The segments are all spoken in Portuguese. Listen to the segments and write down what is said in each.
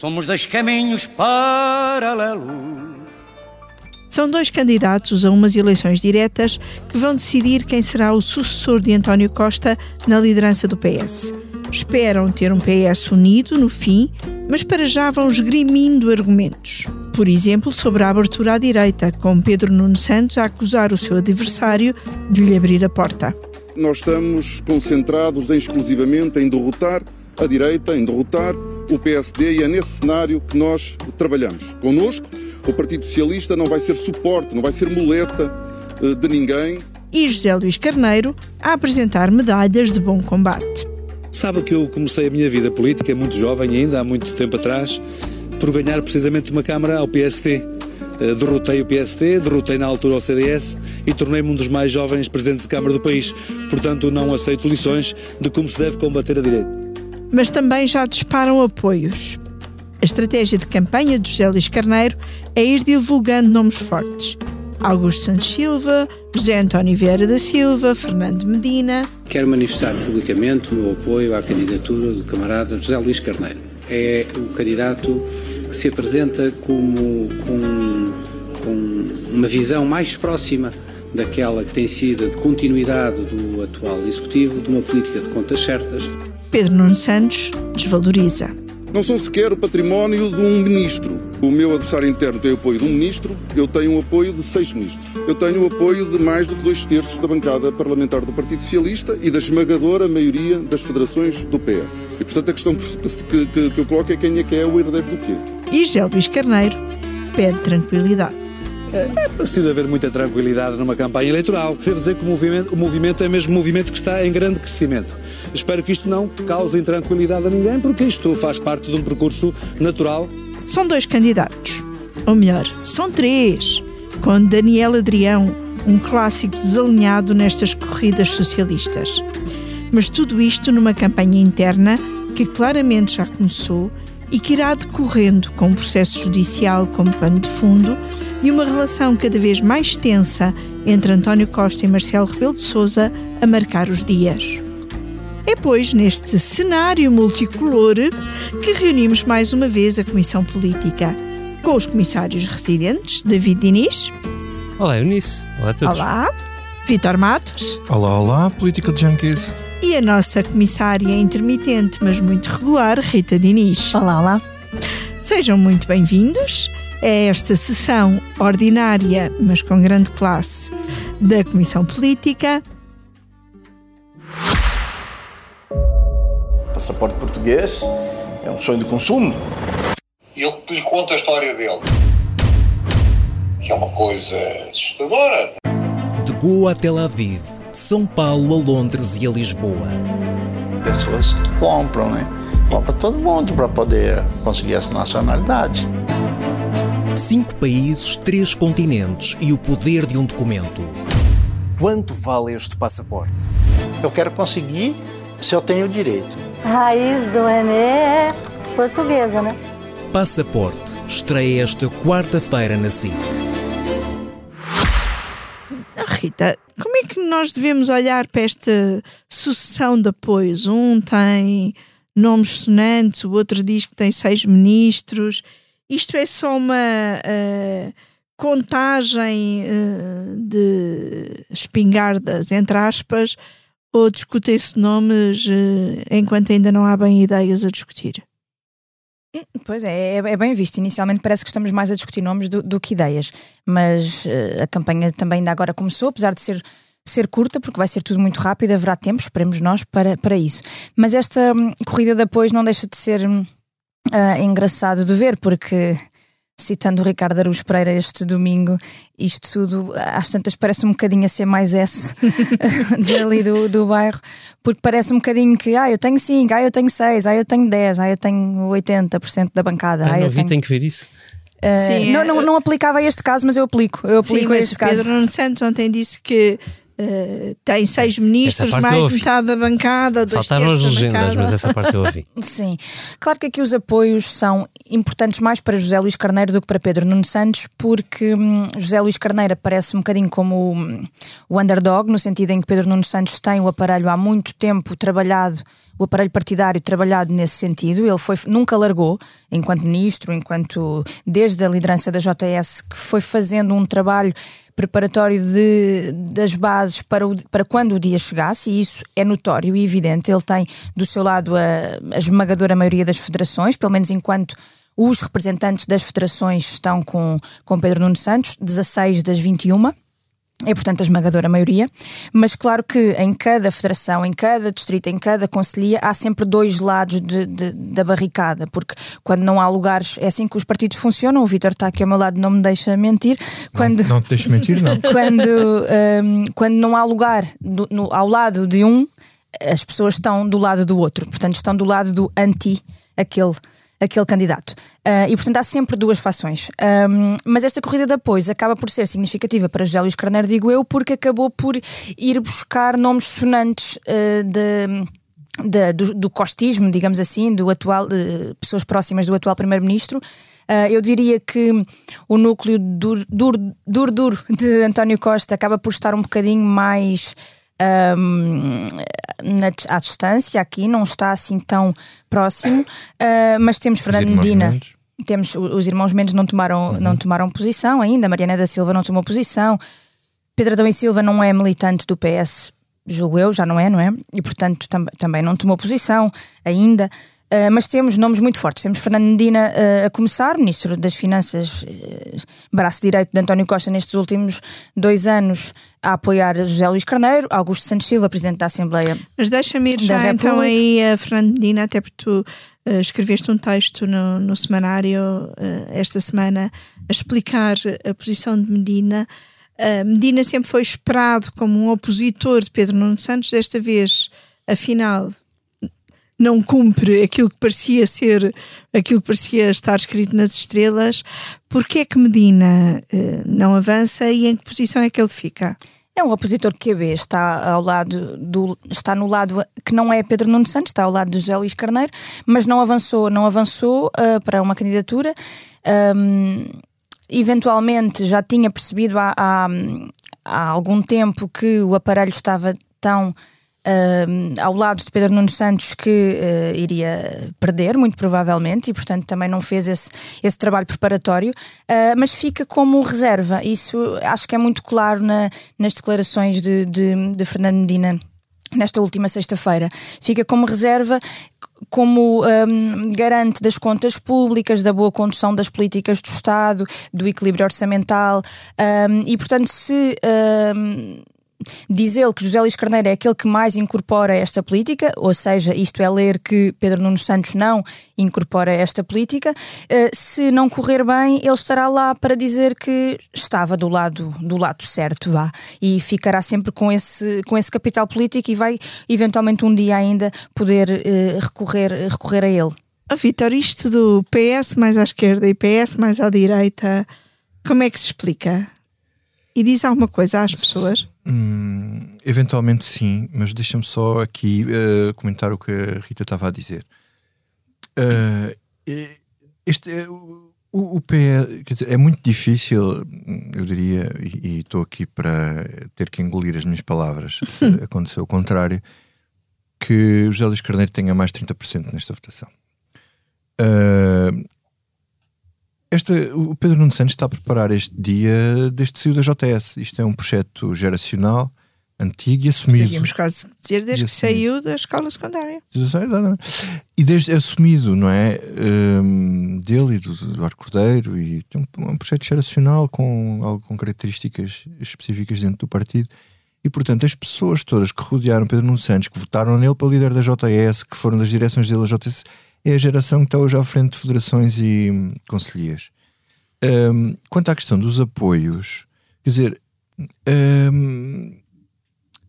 Somos dois caminhos paralelos. São dois candidatos a umas eleições diretas que vão decidir quem será o sucessor de António Costa na liderança do PS. Esperam ter um PS unido no fim, mas para já vão esgrimindo argumentos. Por exemplo, sobre a abertura à direita, com Pedro Nuno Santos a acusar o seu adversário de lhe abrir a porta. Nós estamos concentrados exclusivamente em derrotar a direita, em derrotar o PSD e é nesse cenário que nós trabalhamos. Conosco, o Partido Socialista não vai ser suporte, não vai ser muleta eh, de ninguém. E José Luís Carneiro a apresentar medalhas de bom combate. Sabe que eu comecei a minha vida política muito jovem ainda, há muito tempo atrás, por ganhar precisamente uma Câmara ao PSD. Eh, derrotei o PSD, derrotei na altura o CDS e tornei-me um dos mais jovens presidentes de Câmara do país. Portanto, não aceito lições de como se deve combater a direita. Mas também já disparam apoios. A estratégia de campanha de José Luís Carneiro é ir divulgando nomes fortes. Augusto Santos Silva, José António Vieira da Silva, Fernando Medina. Quero manifestar publicamente o meu apoio à candidatura do camarada José Luís Carneiro. É o candidato que se apresenta como com, com uma visão mais próxima daquela que tem sido de continuidade do atual Executivo, de uma política de contas certas. Pedro Nuno Santos desvaloriza. Não sou sequer o património de um ministro. O meu adversário interno tem o apoio de um ministro, eu tenho o apoio de seis ministros. Eu tenho o apoio de mais do que dois terços da bancada parlamentar do Partido Socialista e da esmagadora maioria das federações do PS. E, portanto, a questão que, que, que eu coloco é quem é que é o herdeiro do quê? E Gé Luís Carneiro pede tranquilidade. É preciso haver muita tranquilidade numa campanha eleitoral. Devo dizer que o movimento, o movimento é mesmo um movimento que está em grande crescimento. Espero que isto não cause intranquilidade a ninguém, porque isto faz parte de um percurso natural. São dois candidatos. Ou melhor, são três. Com Daniel Adrião, um clássico desalinhado nestas corridas socialistas. Mas tudo isto numa campanha interna que claramente já começou e que irá decorrendo com um processo judicial como pano de fundo e uma relação cada vez mais tensa entre António Costa e Marcelo Rebelo de Sousa a marcar os dias. É, pois, neste cenário multicolor que reunimos mais uma vez a Comissão Política, com os comissários residentes, David Diniz. Olá, Eunice. Olá a todos. Olá. Vitor Matos. Olá, olá, Política de Junkies. E a nossa comissária intermitente, mas muito regular, Rita Diniz. Olá, olá. Sejam muito bem-vindos é esta sessão ordinária, mas com grande classe, da Comissão Política. Passaporte português é um sonho de consumo. Ele lhe conta a história dele, que é uma coisa assustadora. De Goa a Tel Aviv, de São Paulo a Londres e a Lisboa. Pessoas compram, né? Compra todo mundo para poder conseguir essa nacionalidade. Cinco países, três continentes e o poder de um documento. Quanto vale este passaporte? Eu quero conseguir se eu tenho direito. A raiz do Ené é portuguesa, né? Passaporte estreia esta quarta-feira na SIC. Rita, como é que nós devemos olhar para esta sucessão de apoios? Um tem nomes sonantes, o outro diz que tem seis ministros isto é só uma uh, contagem uh, de espingardas, entre aspas, ou discutem-se nomes uh, enquanto ainda não há bem ideias a discutir? Hum, pois é, é, é, bem visto. Inicialmente parece que estamos mais a discutir nomes do, do que ideias, mas a campanha também ainda agora começou, apesar de ser ser curta, porque vai ser tudo muito rápido, haverá tempo, esperemos nós, para, para isso. Mas esta hum, corrida de não deixa de ser hum, uh, engraçado de ver, porque citando o Ricardo Aruz Pereira este domingo, isto tudo às tantas parece um bocadinho a ser mais S dali do, do bairro, porque parece um bocadinho que ah, eu tenho 5, ah, eu tenho 6, ah, eu tenho 10, ah, eu tenho 80% da bancada. Ah, ah, eu tenho... tenho que ver isso. Uh, Sim, não, não, não aplicava a este caso, mas eu aplico. Eu aplico Sim, a este Pedro caso. Nuno Santos ontem disse que Uh, tem seis ministros, mais metade da bancada, dois Faltaram as legendas, mas essa parte eu ouvi. Sim. Claro que aqui os apoios são importantes mais para José Luís Carneiro do que para Pedro Nuno Santos, porque hum, José Luís Carneiro parece um bocadinho como hum, o underdog, no sentido em que Pedro Nuno Santos tem o aparelho há muito tempo trabalhado o aparelho partidário trabalhado nesse sentido. Ele foi, nunca largou, enquanto ministro, enquanto desde a liderança da JS, que foi fazendo um trabalho preparatório de, das bases para, o, para quando o dia chegasse, e isso é notório e evidente. Ele tem do seu lado a, a esmagadora maioria das federações, pelo menos enquanto os representantes das federações estão com, com Pedro Nuno Santos, 16 das 21 é, portanto, a esmagadora maioria, mas claro que em cada federação, em cada distrito, em cada conselhia, há sempre dois lados de, de, da barricada, porque quando não há lugares, é assim que os partidos funcionam. O Vitor está aqui ao meu lado, não me deixa mentir. Quando, não, não te deixo mentir, não. quando, um, quando não há lugar do, no, ao lado de um, as pessoas estão do lado do outro, portanto, estão do lado do anti, aquele candidato. Uh, e portanto há sempre duas fações. Um, mas esta corrida de apoios acaba por ser significativa para José Luís Carneiro, digo eu, porque acabou por ir buscar nomes sonantes uh, de. De, do, do, costismo, digamos assim, do atual, de pessoas próximas do atual primeiro-ministro. Uh, eu diria que o núcleo duro, duro, duro, duro de António Costa acaba por estar um bocadinho mais um, na, à distância aqui, não está assim tão próximo, uh, mas temos Fernando Medina. Temos os irmãos Mendes não tomaram, uhum. não tomaram posição ainda, Mariana da Silva não tomou posição, Pedro Adão e Silva não é militante do PS, julgo eu, já não é, não é? E portanto tam também não tomou posição ainda. Uh, mas temos nomes muito fortes. Temos Fernando Medina uh, a começar, Ministro das Finanças, uh, braço direito de António Costa nestes últimos dois anos, a apoiar José Luís Carneiro, Augusto Santos Silva, Presidente da Assembleia. Mas deixa-me ir já República. então aí a Fernando Medina, até porque tu escreveste um texto no, no semanário esta semana a explicar a posição de Medina. Medina sempre foi esperado como um opositor de Pedro Nuno Santos, desta vez, afinal, não cumpre aquilo que parecia ser, aquilo que parecia estar escrito nas estrelas, porque é que Medina eh, não avança e em que posição é que ele fica? É um opositor QB, está ao lado do, está no lado que não é Pedro Nuno Santos, está ao lado de José Luís Carneiro, mas não avançou, não avançou uh, para uma candidatura. Um, eventualmente já tinha percebido há, há, há algum tempo que o aparelho estava tão Uh, ao lado de Pedro Nuno Santos que uh, iria perder, muito provavelmente, e portanto também não fez esse, esse trabalho preparatório, uh, mas fica como reserva. Isso acho que é muito claro na, nas declarações de, de, de Fernando Medina nesta última sexta-feira. Fica como reserva como um, garante das contas públicas, da boa condução das políticas do Estado, do equilíbrio orçamental um, e, portanto, se um, Diz ele que José Luís Carneiro é aquele que mais incorpora esta política, ou seja, isto é ler que Pedro Nuno Santos não incorpora esta política. Uh, se não correr bem, ele estará lá para dizer que estava do lado, do lado certo, vá. E ficará sempre com esse, com esse capital político e vai eventualmente um dia ainda poder uh, recorrer, recorrer a ele. Oh, Vitor, isto do PS mais à esquerda e PS mais à direita, como é que se explica? E diz alguma coisa às pessoas? Hum, eventualmente sim, mas deixa-me só aqui uh, comentar o que a Rita estava a dizer. Uh, este é, o, o quer dizer, é muito difícil, eu diria, e estou aqui para ter que engolir as minhas palavras, aconteceu o contrário, que o José Luís Carneiro tenha mais de 30% nesta votação. Uh, esta, o Pedro Nuno Santos está a preparar este dia desde que saiu da JS. Isto é um projeto geracional, antigo e assumido. Podíamos quase dizer desde que saiu da escola secundária. E desde assumido, não é? Um, dele e do Eduardo Cordeiro. E tem um, um projeto geracional com, algo, com características específicas dentro do partido. E portanto, as pessoas todas que rodearam Pedro Nuno Santos, que votaram nele para líder da JS, que foram das direções dele da JS é a geração que está hoje à frente de federações e hum, conselheiros. Um, quanto à questão dos apoios, quer dizer, um,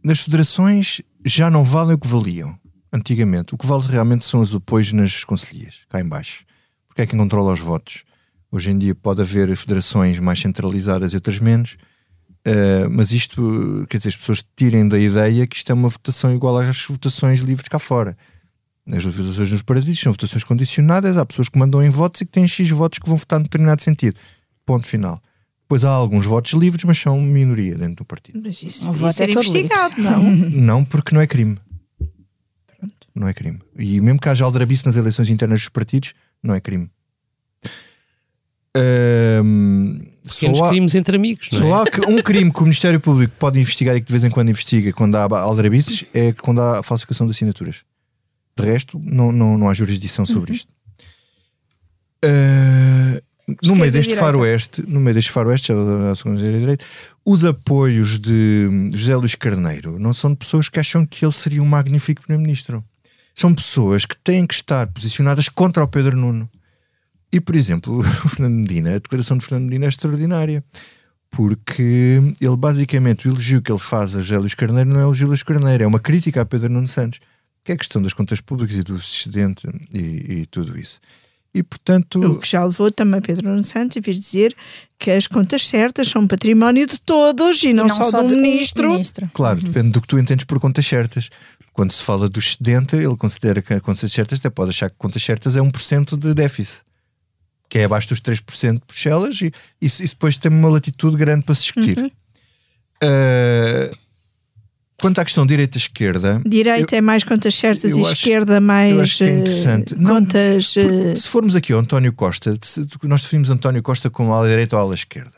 nas federações já não valem o que valiam antigamente. O que vale realmente são os apoios nas conselheiras, cá em baixo. Porque é quem controla os votos. Hoje em dia pode haver federações mais centralizadas e outras menos, uh, mas isto, quer dizer, as pessoas tirem da ideia que isto é uma votação igual às votações livres cá fora. As votações nos partidos são votações condicionadas, há pessoas que mandam em votos e que têm X votos que vão votar em determinado sentido. Ponto final. Pois há alguns votos livres, mas são minoria dentro do partido. Mas isso não vai ser investigado, não? Não, porque não é crime. Pronto. não é crime. E mesmo que haja aldrabice nas eleições internas dos partidos, não é crime. Ahm, Pequenos só há- crimes entre amigos, não só é? há que um crime que o Ministério Público pode investigar e que de vez em quando investiga quando há aldrabices é quando há falsificação de assinaturas. De resto, não, não, não há jurisdição sobre isto. Ah, no meio deste direita. faroeste, no meio deste faroeste, da segunda direita, os apoios de José Luís Carneiro não são de pessoas que acham que ele seria um magnífico primeiro-ministro. São pessoas que têm que estar posicionadas contra o Pedro Nuno. E, por exemplo, o Fernando Medina, a declaração de Fernando Medina é extraordinária. Porque ele, basicamente, o elogio que ele faz a José Luís Carneiro não é elogio a Luís Carneiro, é uma crítica a Pedro Nuno Santos, que é a questão das contas públicas e do excedente e, e tudo isso. E, portanto, O que já levou também Pedro Nuno Santos a vir dizer que as contas certas são património de todos e não, não só, só do um ministro. ministro. Claro, depende do que tu entendes por contas certas. Quando se fala do excedente, ele considera que a contas certas até pode achar que contas certas é 1% de déficit, que é abaixo dos 3% de Bruxelas, e isso, isso depois tem uma latitude grande para se discutir. Uhum. Ah, quanto à questão direita-esquerda, Direita é mais contas certas eu e acho- esquerda mais eu acho que é eh, interessante. Não, contas. eh, se formos aqui ao António Costa, se- nós definimos António Costa como ala direita ou ala esquerda.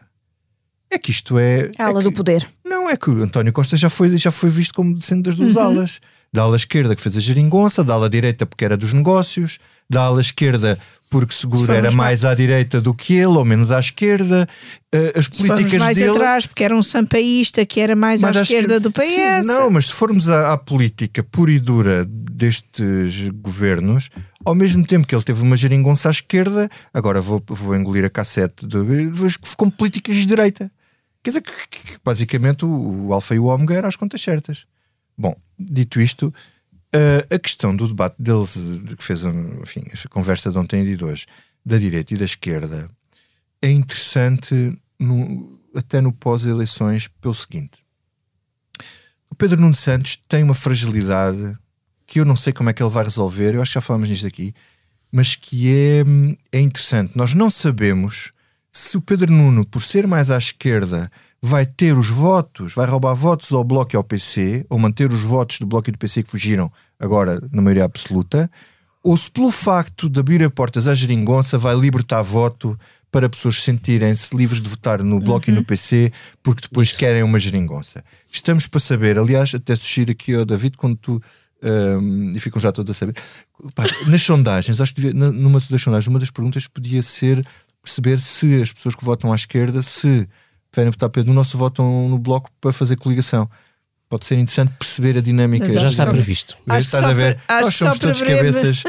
É que isto é. A ala do poder. Não, é que o António Costa já foi, já foi visto como sendo das duas Uhum. alas. Da ala esquerda que fez a geringonça, da ala direita porque era dos negócios, da ala esquerda porque seguro Se era mais à direita do que ele, ou menos à esquerda. Eh, as se políticas mais dele. atrás, porque era um sampaísta que era mais, Mas à acho esquerda que- do PS. Sim, não, mas se formos à, à política pura e dura destes governos, ao mesmo tempo que ele teve uma geringonça à esquerda, agora vou, vou engolir a cassete, que com políticas de direita. Quer dizer que, que- que basicamente o, o alfa e o ômega eram as contas certas. Bom, dito isto, eh, a questão do debate deles, de que fez enfim, conversa de ontem e de hoje, da direita e da esquerda, é interessante no- até no pós-eleições pelo seguinte. O Pedro Nuno Santos tem uma fragilidade que eu não sei como é que ele vai resolver, eu acho que já falamos nisto aqui, mas que é, é interessante. Nós não sabemos se o Pedro Nuno, por ser mais à esquerda, vai ter os votos, vai roubar votos ao Bloco e ao PC, ou manter os votos do Bloco e do PC que fugiram agora na maioria absoluta, ou se pelo facto de abrir a portas à geringonça vai libertar voto para pessoas sentirem-se livres de votar no Bloco e no PC porque depois querem uma geringonça. Estamos para saber, aliás, até sugiro aqui ao David, quando tu hum, e ficam já todos a saber. Pá, nas sondagens, acho que devia- numa das sondagens, uma das perguntas podia ser perceber se as pessoas que votam à esquerda, se preferem votar Pedro se votam no Bloco para fazer coligação. Pode ser interessante perceber a dinâmica. Mas Já está previsto. Acho que Estás a ver? acho Nós somos todos cabeças.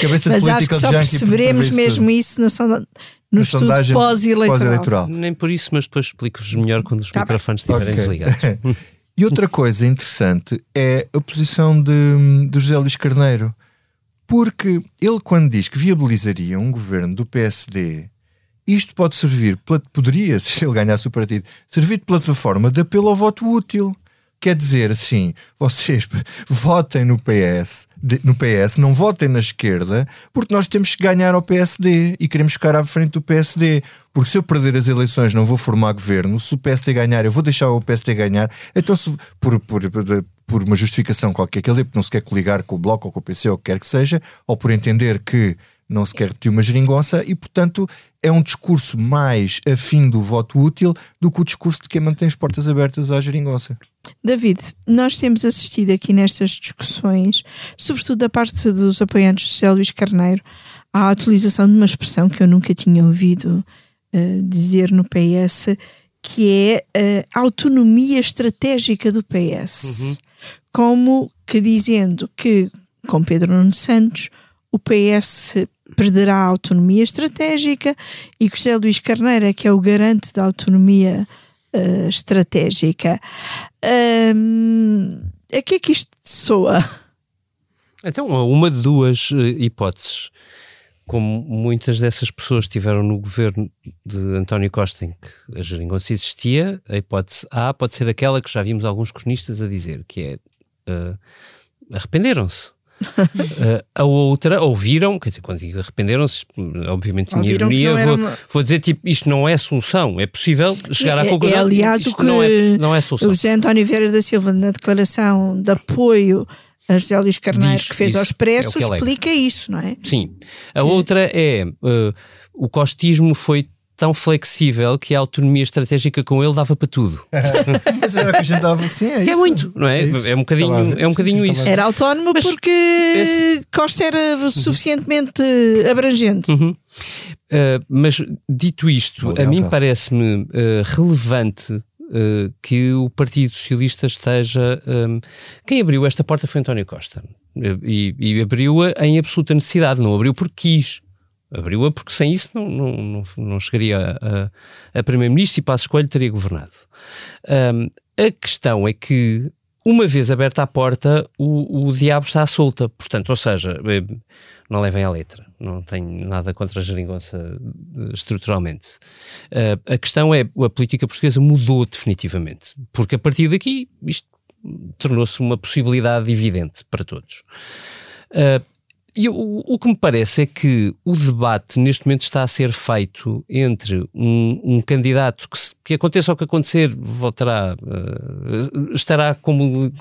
Cabeça de só junkie perceberemos mesmo tudo. isso na sonda- no estudo sondagem pós-eleitoral. pós-eleitoral. Nem por isso, mas depois explico-vos melhor quando os Tá bem. microfones estiverem Ok. desligados. E outra coisa interessante é a posição de, de José Luís Carneiro. Porque ele, quando diz que viabilizaria um governo do PSD, isto pode servir, poderia, se ele ganhasse o partido, servir de plataforma de apelo ao voto útil. Quer dizer assim, vocês votem no PS, no PS, não votem na esquerda, porque nós temos que ganhar ao PSD e queremos ficar à frente do PSD. Porque se eu perder as eleições não vou formar governo, se o PSD ganhar, eu vou deixar o PSD ganhar. Então, se, por, por, por uma justificação qualquer que ele porque não se quer coligar com o Bloco ou com o PC ou o que quer que seja, ou por entender que não se quer repetir uma geringonça e, portanto, é um discurso mais afim do voto útil do que o discurso de quem mantém as portas abertas à geringonça. David, nós temos assistido aqui nestas discussões, sobretudo da parte dos apoiantes de José Luís Carneiro, à utilização de uma expressão que eu nunca tinha ouvido eh, dizer no PS, que é a autonomia estratégica do PS. Como que dizendo que, com Pedro Nuno Santos, o PS perderá a autonomia estratégica e José Luís Carneiro é que é o garante da autonomia eh, estratégica. Hum, a que é que isto soa? Então, uma de duas eh, hipóteses. Como muitas dessas pessoas estiveram no governo de António Costa em que a geringonça existia, a hipótese A pode ser aquela que já vimos alguns cronistas a dizer, que é eh, arrependeram-se. Eh, a outra, ouviram, quer dizer, quando digo arrependeram-se, obviamente tinha ironia, vou, uma- vou dizer tipo, isto não é solução, é possível chegar à É- conclusão é, aliás, o que não é, não é solução. o José António Vieira da Silva, na declaração de apoio a José Luís Carneiro, Diz que fez isso, ao Expresso, é o que alega. explica isso, não é? Sim. A outra é uh, o costismo foi tão flexível que a autonomia estratégica com ele dava para tudo. Mas era o que a gente dava assim, é Que é muito, não é? isso. É um bocadinho, é um bocadinho Sim, isso. Era autónomo Mas porque esse- Costa era suficientemente abrangente. Uhum. Uh, mas dito isto, a mim parece-me uh, relevante uh, que o Partido Socialista esteja. um, quem abriu esta porta foi António Costa. E, e abriu-a em absoluta necessidade, não abriu porque quis. Abriu-a porque sem isso não, não, não, não chegaria a, a, Primeiro-Ministro e Passos Coelho teria governado. Um, a questão é que, uma vez aberta a porta, o, o diabo está à solta. Portanto, ou seja, eh, não levem à letra. Não tenho nada contra a geringonça eh, estruturalmente. Eh, a questão é, a política portuguesa mudou definitivamente. Porque a partir daqui, isto tornou-se uma possibilidade evidente para todos. Eh, e o, o que me parece é que o debate neste momento está a ser feito entre um, um candidato que, que aconteça o que acontecer, votará, eh, estará como,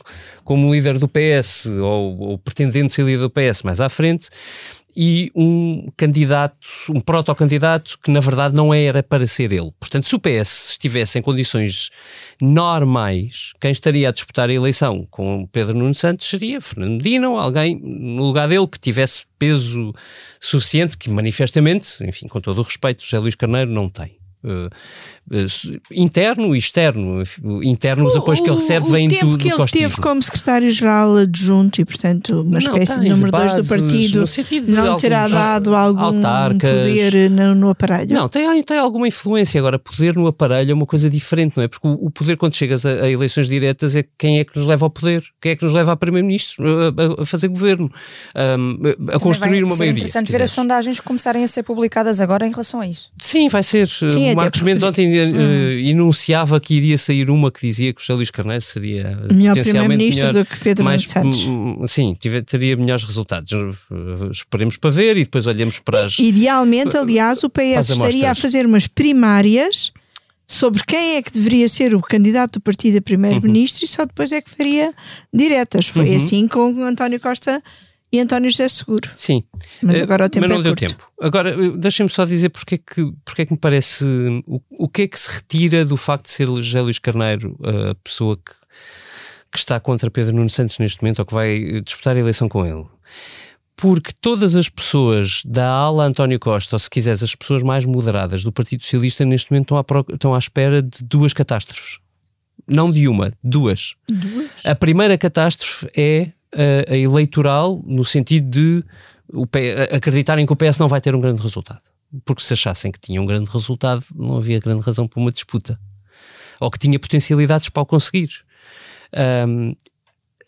como líder do PS ou, ou pretendendo ser líder do PS mais à frente, e um candidato, um protocandidato que na verdade não era para ser ele. Portanto, se o PS estivesse em condições normais, quem estaria a disputar a eleição com Pedro Nuno Santos seria Fernando Medina ou alguém no lugar dele que tivesse peso suficiente, que manifestamente, enfim, com todo o respeito, José Luís Carneiro não tem. Eh, interno e externo. Interno, os apoios que ele recebe o vêm tempo do, que do ele costismo. teve como secretário-geral adjunto e, portanto, uma Não, espécie de número 2 do partido, no sentido de não terá alguns dado algum autarcas. poder no, no aparelho. Não, tem, tem alguma influência. Agora, poder no aparelho é uma coisa diferente, não é? Porque o, o poder, quando chegas a, a eleições diretas, é quem é que nos leva ao poder? Quem é que nos leva a Primeiro-Ministro? A, a- a fazer governo? Um, a construir vai uma maioria. interessante se ver as sondagens começarem a ser publicadas agora em relação a isso. Sim, vai ser. Sim, até Marcos Mendes ontem Hum. enunciava que iria sair uma que dizia que o José Luís Carneiro seria Melhor primeiro-ministro do que Pedro mais, Santos. Sim, tive- teria melhores resultados. Uh, Esperemos para ver e depois olhemos para as. Idealmente, aliás, o PS estaria a fazer umas primárias sobre quem é que deveria ser o candidato do partido a primeiro-ministro e só depois é que faria diretas. Foi Uhum. assim com António Costa e António José Seguro. Sim. Mas Eh, agora o tempo mas não é deu curto. tempo. Agora, eh, deixem-me só dizer porque é que, porque é que me parece. O, o que é que se retira do facto de ser José Luís Carneiro eh, a pessoa que, que está contra Pedro Nuno Santos neste momento ou que vai disputar a eleição com ele? Porque todas as pessoas da ala António Costa, ou se quiseres, as pessoas mais moderadas do Partido Socialista, neste momento estão à, pro- estão à espera de duas catástrofes. Não de uma, duas. A primeira catástrofe é a, a eleitoral, no sentido de o acreditarem que o PS não vai ter um grande resultado. Porque se achassem que tinha um grande resultado, não havia grande razão para uma disputa. Ou que tinha potencialidades para o conseguir. Ahm,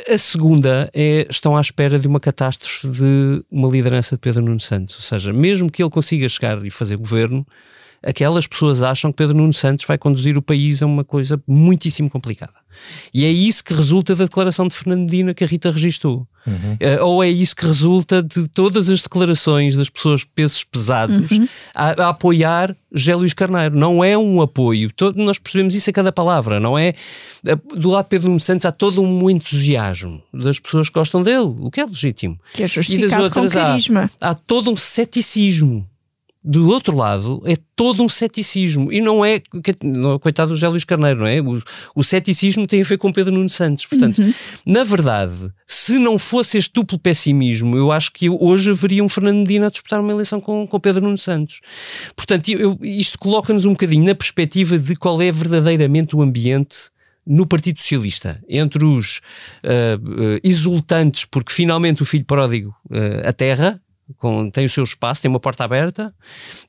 a segunda é estão à espera de uma catástrofe de uma liderança de Pedro Nuno Santos. Ou seja, mesmo que ele consiga chegar e fazer governo, aquelas pessoas acham que Pedro Nuno Santos vai conduzir o país a uma coisa muitíssimo complicada. E é isso que resulta da declaração de Fernando Medina que a Rita registou. Eh, ou é isso que resulta de todas as declarações das pessoas pesos pesados a, a apoiar José Luís Carneiro. Não é um apoio. Todo- nós percebemos isso a cada palavra. Não é eh, do lado de Pedro Nuno Santos há todo um entusiasmo das pessoas que gostam dele, o que é legítimo. Que é E das justificado com outras há- carisma. há todo um ceticismo. Do outro lado, é todo um ceticismo. E não é, coitado do José Luís Carneiro, não é? O, o ceticismo tem a ver com Pedro Nuno Santos. Portanto, na verdade, se não fosse este duplo pessimismo, eu acho que hoje haveria um Fernando Medina a disputar uma eleição com, com Pedro Nuno Santos. Portanto, eu- isto coloca-nos um bocadinho na perspectiva de qual é verdadeiramente o ambiente no Partido Socialista, entre os ah, ah, exultantes porque finalmente o filho pródigo ah, aterra, com- tem o seu espaço, tem uma porta aberta,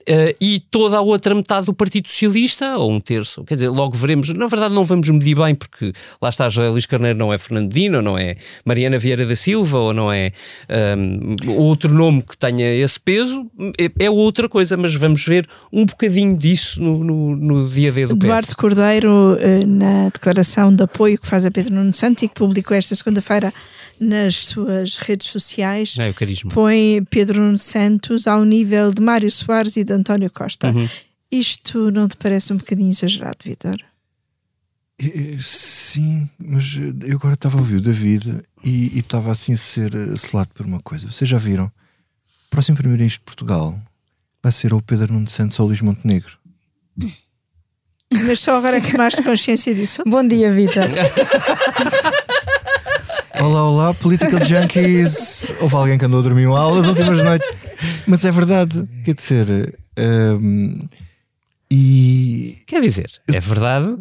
eh, e toda a outra metade do Partido Socialista, ou um terço, quer dizer, logo veremos, na verdade não vamos medir bem, porque lá está José Luís Carneiro, não é Fernando Dino, não é Mariana Vieira da Silva, ou não é ahm, outro nome que tenha esse peso, é, é outra coisa, mas vamos ver um bocadinho disso no, no, no dia D do PS. Eduardo Cordeiro, eh, na declaração de apoio que faz a Pedro Nuno Santos e que publicou esta segunda-feira nas suas redes sociais, É, o carisma. põe Pedro Nuno Santos ao nível de Mário Soares e de António Costa. Uhum. Isto não te parece um bocadinho exagerado, Vitor? Eh, Sim, mas eh, eu agora estava a ouvir o David e e estava assim a ser eh, selado por uma coisa. Vocês já viram? O próximo Primeiro-Ministro de Portugal vai ser ou o Pedro Nuno Santos ou o Luís Montenegro. Mas só agora que tomaste consciência disso. Bom dia, Vitor. Olá, olá, political junkies. Houve alguém que andou a dormir mal as últimas noites. Mas é verdade, quer dizer. hum, e. Quer dizer, é verdade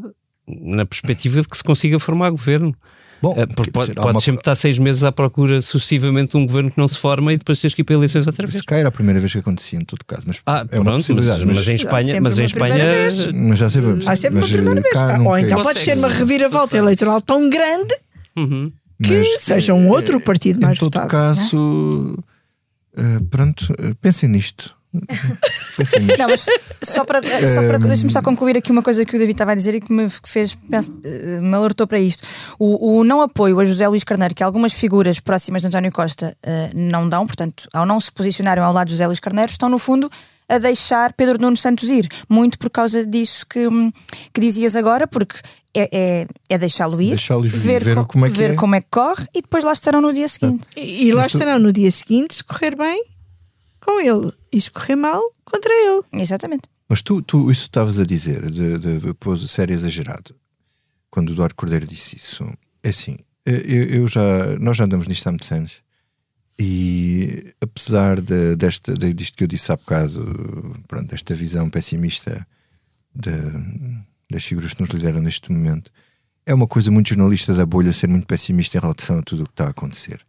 na perspectiva de que se consiga formar governo. Bom, Eh, porque pode, dizer, pode uma- sempre estar seis meses à procura sucessivamente de um governo que não se forma e depois teres que ir para eleições outra vez. Se calhar era a primeira vez que acontecia, em todo caso. Mas Ah, é uma pronto, possibilidade. mas, mas em Espanha, sempre mas em Espanha mas já sabemos. Há sempre mas, uma primeira eh, vez. cá Ou então pode ser uma reviravolta eleitoral tão grande Uhum. Que Mas, seja um outro eh, partido mais Em todo votado. caso, eh, pronto, eh, pensem nisto. pensem nisto. Não, mas só para, só para Ehm, deixa-me só concluir aqui uma coisa que o David estava a dizer e que me fez penso, eh, me alertou para isto. O, o não apoio a José Luís Carneiro, que algumas figuras próximas de António Costa eh, não dão, portanto, ao não se posicionarem ao lado de José Luís Carneiro, estão no fundo a deixar Pedro Nuno Santos ir, muito por causa disso que, que dizias agora, porque é, é, é deixá-lo ir, Deixá-lo ir, ver, ver co- como é que ver é. como é que corre e depois lá estarão no dia seguinte. E, e lá Mas tu- estarão no dia seguinte, se correr bem, com ele. E se correr mal, contra ele. Exatamente. Mas tu, tu isso estavas a dizer, de, de, de pôs sério exagerado, quando o Eduardo Cordeiro disse isso. É assim, eh, eu, eu já, nós já andamos nisto há muitos anos e apesar de, desta, de, disto que eu disse há bocado, pronto, desta visão pessimista de- das figuras que nos lideram neste momento, é uma coisa muito jornalista da bolha ser muito pessimista em relação a tudo o que está a acontecer.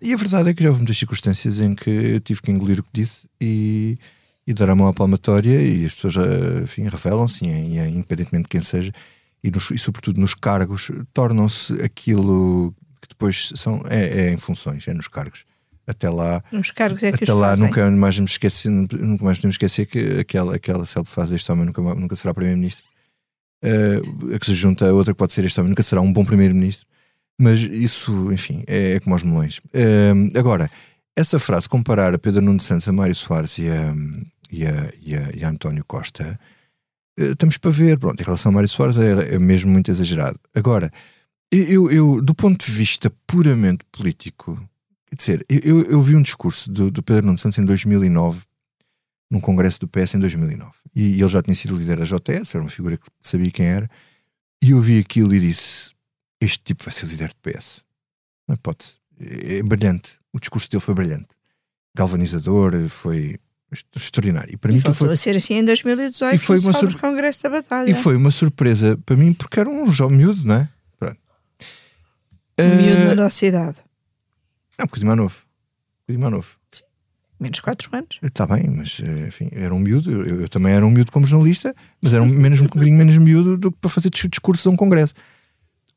E a verdade é que já houve muitas circunstâncias em que eu tive que engolir o que disse e, e dar a mão à palmatória e as pessoas enfim, revelam-se, e, independentemente de quem seja, e, nos- e sobretudo nos cargos, tornam-se aquilo que depois são, é, é em funções, é nos cargos. Até lá, é até lá fazem. nunca mais me esqueci, nunca mais podemos esquecer que aquela, aquela se ele faz este homem nunca, nunca será primeiro-ministro. Eh, a que se junta a outra que pode ser este homem nunca será um bom primeiro-ministro. Mas isso, enfim, é, é como aos melões. Eh, agora, essa frase, comparar a Pedro Nuno Santos, a Mário Soares e a, e a, e a, e a António Costa, eh, estamos para ver. Pronto, em relação a Mário Soares é, é mesmo muito exagerado. Agora, eu, eu, do ponto de vista puramente político, quer dizer, eu, eu, vi um discurso do, do Pedro Nuno Santos em 2009, num congresso do PS em 2009. E, ele já tinha sido líder da JS, era uma figura que sabia quem era. E eu vi aquilo e disse: Este tipo vai ser líder do PS. Não é hipótese. É, é brilhante. O discurso dele foi brilhante. Galvanizador, foi extraordinário. E para E mim foi, a ser assim em 2018 E foi uma Sobre sur- Congresso da Batalha. e foi uma surpresa para mim, porque era um jovem miúdo, não é? Pronto. Miúdo Eh, na nossa idade. É um bocadinho mais novo. Bocadinho mais novo. Menos 4 anos. Está bem, mas eh, enfim, era um miúdo. Eu, eu também era um miúdo como jornalista, mas era um, menos, um bocadinho menos miúdo do que para fazer dis- discursos a um congresso.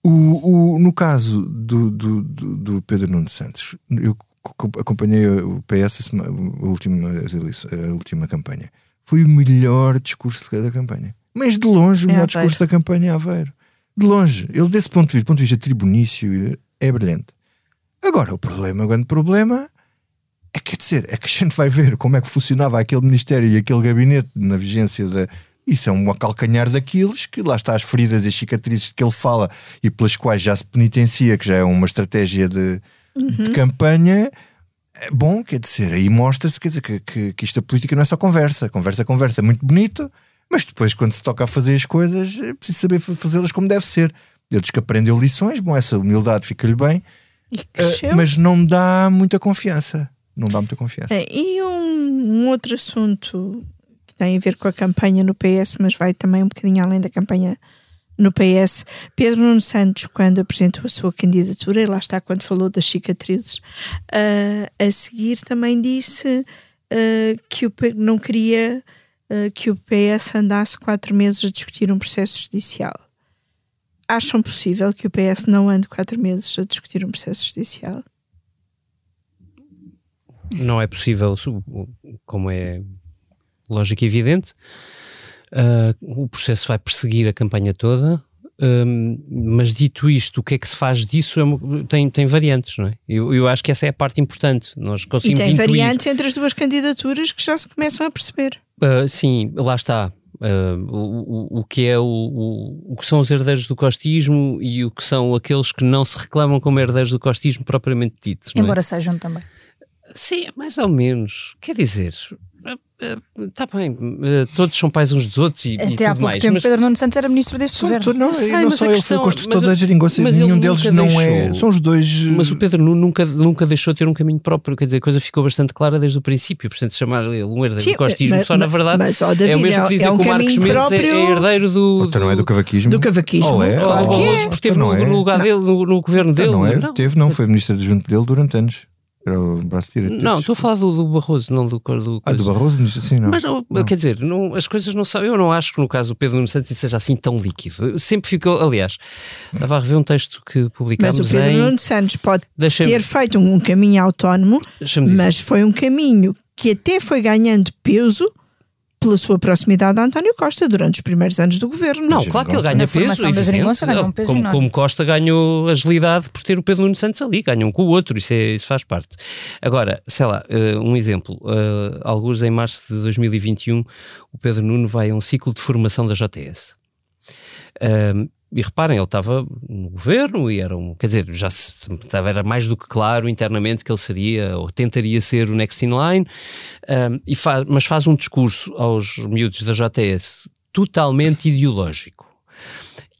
O, o- no caso do, do, do, do Pedro Nuno Santos, eu co- acompanhei o PS a última, a última campanha. Foi o melhor discurso da campanha. Mas de longe, o Em melhor discurso da campanha é Aveiro. De longe. Ele, desse ponto de vista, do ponto de vista tribunício, é brilhante. Agora, o problema, o grande problema é quer dizer, é que a gente vai ver como é que funcionava aquele ministério e aquele gabinete na vigência da. Isso é um calcanhar daqueles que lá está as feridas e as cicatrizes que ele fala e pelas quais já se penitencia, que já é uma estratégia de, de campanha. É bom, quer dizer, aí mostra-se quer dizer, que, que, que isto a política não é só conversa. Conversa, conversa, é muito bonito, mas depois, quando se toca a fazer as coisas, é preciso saber fa- fazê-las como deve ser. Ele diz que aprendeu lições, bom, essa humildade fica-lhe bem, Cresceu. mas não dá muita confiança. Não dá muita confiança. É, e um, um outro assunto que tem a ver com a campanha no PS, mas vai também um bocadinho além da campanha no PS. Pedro Nuno Santos, quando apresentou a sua candidatura, e lá está quando falou das cicatrizes, ah, a seguir também disse ah, que o, não queria que o PS andasse quatro meses a discutir um processo judicial. Acham possível que o PS não ande quatro meses a discutir um processo judicial? não é possível, como é lógico e evidente. Ah, o processo vai perseguir a campanha toda, mas dito isto, o que é que se faz disso é uma- tem, tem variantes, não é? Eu, eu acho que essa é a parte importante. Nós E conseguimos tem intuir. variantes entre as duas candidaturas que já se começam a perceber. Ah, sim, lá está. Uh, o, o, que é o, o, o, que são os herdeiros do costismo e o que são aqueles que não se reclamam como herdeiros do costismo propriamente ditos. Embora é? sejam também. Sim, mais ou menos. Quer dizer, Está bem, eh, todos são pais uns dos outros e, Até e tudo há pouco mais. tempo mas... Pedro Nuno Santos era ministro deste são governo. Não, sei, não só ele questão, foi o construtor da geringonça, mas nenhum deles não deixou. é. São os dois. Mas o Pedro Nuno nunca, nunca deixou de ter um caminho próprio, quer dizer, a coisa ficou bastante clara desde o princípio. Portanto, chamar ele um herdeiro Sim, do costismo, mas, só na verdade mas, oh, David, é o mesmo que dizer é um que o Marcos Mendes próprio... é, é herdeiro do. Então não é do cavaquismo? Do cavaquismo. Olé, claro o que é. porque esteve Então no, não é. no lugar dele, no, no governo dele. Não é? Não. Teve, não, foi ministro adjunto dele durante anos. Era o braço direito. Não, estou a falar do, do Barroso, não do. do Ah, do Barroso, mas assim não. Mas Não. quer dizer, não, as coisas não são. Eu não acho que no caso do Pedro Nuno Santos isso seja assim tão líquido. Sempre ficou. Aliás, estava a rever um texto que publicámos Mas o Pedro em. Nuno Santos pode ter feito um, um caminho autónomo, mas foi um caminho que até foi ganhando peso pela sua proximidade a António Costa durante os primeiros anos do governo. Não, claro que ele ganha peso. evidente. um como, enorme. como Costa ganhou agilidade por ter o Pedro Nuno Santos ali, ganha um com o outro, isso, é, isso faz parte. Agora, sei lá, eh, um exemplo, uh, alguns em março de 2021, o Pedro Nuno vai a um ciclo de formação da JTS. Um, e reparem, ele estava no governo e era um, quer dizer, já se, estava, era mais do que claro internamente que ele seria ou tentaria ser o next in line, um, e faz, mas faz um discurso aos miúdos da JTS totalmente ideológico.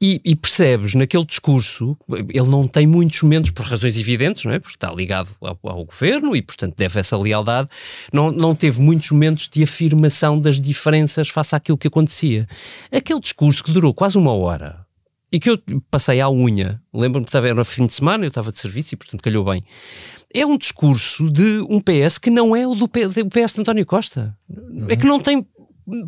E, e, percebes naquele discurso, ele não tem muitos momentos, por razões evidentes, não é? porque está ligado ao, ao, governo e, portanto, deve essa lealdade, não, não teve muitos momentos de afirmação das diferenças face àquilo que acontecia. Aquele discurso que durou quase uma hora e que eu passei à unha, lembro-me que estava, era fim de semana, eu estava de serviço e, portanto, calhou bem. É um discurso de um PS que não é o do PS, PS de António Costa. É que não tem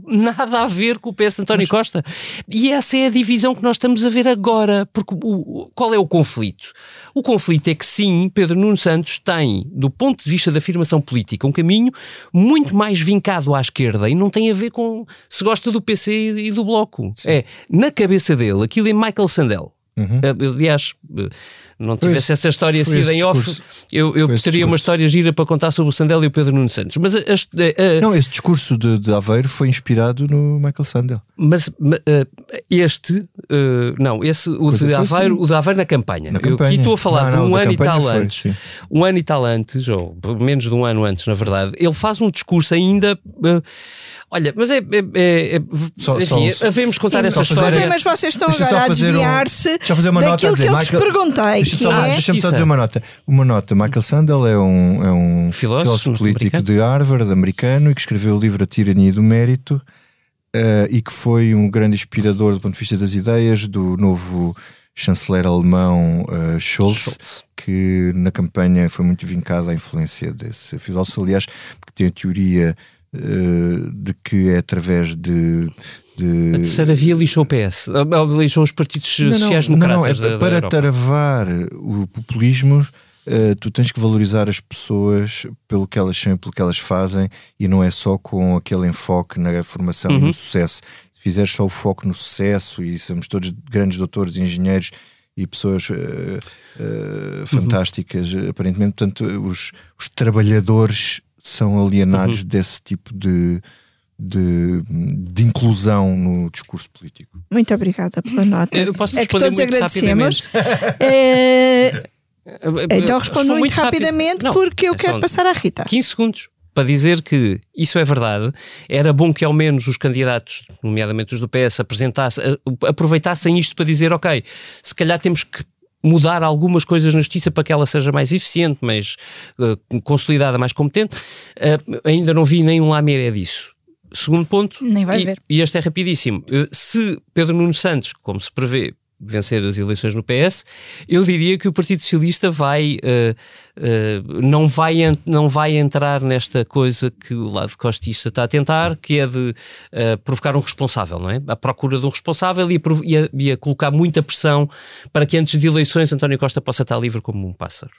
nada a ver com o PS de António Costa. E essa é a divisão que nós estamos a ver agora. Porque o, qual é o conflito? O conflito é que sim, Pedro Nuno Santos tem, do ponto de vista da afirmação política, um caminho muito mais vincado à esquerda e não tem a ver com se gosta do PC e do Bloco. Sim. É, na cabeça dele, aquilo é Michael Sandel. Uhum. Aliás, não tivesse essa história sido em off, eu, eu teria uma história gira para contar sobre o Sandel e o Pedro Nuno Santos. Mas a, a, a, não, esse discurso de, de, Aveiro foi inspirado no Michael Sandel. Mas este, uh, não, esse, o de, Aveiro, o de Aveiro na campanha. Na eu campanha. aqui estou a falar não, de um ano e tal foi, antes. Sim. Um ano e tal antes, ou menos de um ano antes, na verdade. Ele faz um discurso ainda. Olha, mas é. é, é, é só, enfim, só, havemos contar essa fazer, história. Mas vocês estão agora a desviar-se um, deixa eu fazer uma nota daquilo a dizer, que eu Michael, vos perguntei. Deixa-me que só, é... deixa só dizer uma nota. Uma nota. Michael Sandel é um, é um filósofo, filósofo político americano. de Harvard, americano, e que escreveu o livro A Tirania do Mérito uh, e que foi um grande inspirador do ponto de vista das ideias do novo chanceler alemão uh, Scholz, Scholz, que na campanha foi muito vincado à influência desse filósofo, aliás, porque tem a teoria de que é através de. de... A terceira via lixou o PS, lixou os partidos sociais-democratas. Não, não, é, para da travar o populismo, uh, tu tens que valorizar as pessoas pelo que elas são e pelo que elas fazem e não é só com aquele enfoque na formação uhum. e no sucesso. Se fizeres só o foco no sucesso e somos todos grandes doutores e engenheiros e pessoas uh, uh, fantásticas, uhum. aparentemente, portanto, os, os trabalhadores são alienados uhum. desse tipo de, de, de, inclusão no discurso político. Muito obrigada pela nota. Eu posso é que todos muito agradecemos. é... Então respondo muito, muito rapidamente Não, porque eu é quero passar à Rita. 15 segundos para dizer que isso é verdade, era bom que ao menos os candidatos, nomeadamente os do PS, apresentassem, aproveitassem isto para dizer, ok, se calhar temos que mudar algumas coisas na justiça para que ela seja mais eficiente, mais uh, consolidada, mais competente. Uh, ainda não vi nenhum lameré disso. Segundo ponto, Nem vai e, ver. e este é rapidíssimo. Uh, se Pedro Nuno Santos, como se prevê, vencer as eleições no PS, eu diria que o Partido Socialista vai, não, vai não vai entrar nesta coisa que o lado costista está a tentar, que é de provocar um responsável, não é? A procura de um responsável e a, e, a, e a colocar muita pressão para que antes de eleições António Costa possa estar livre como um pássaro.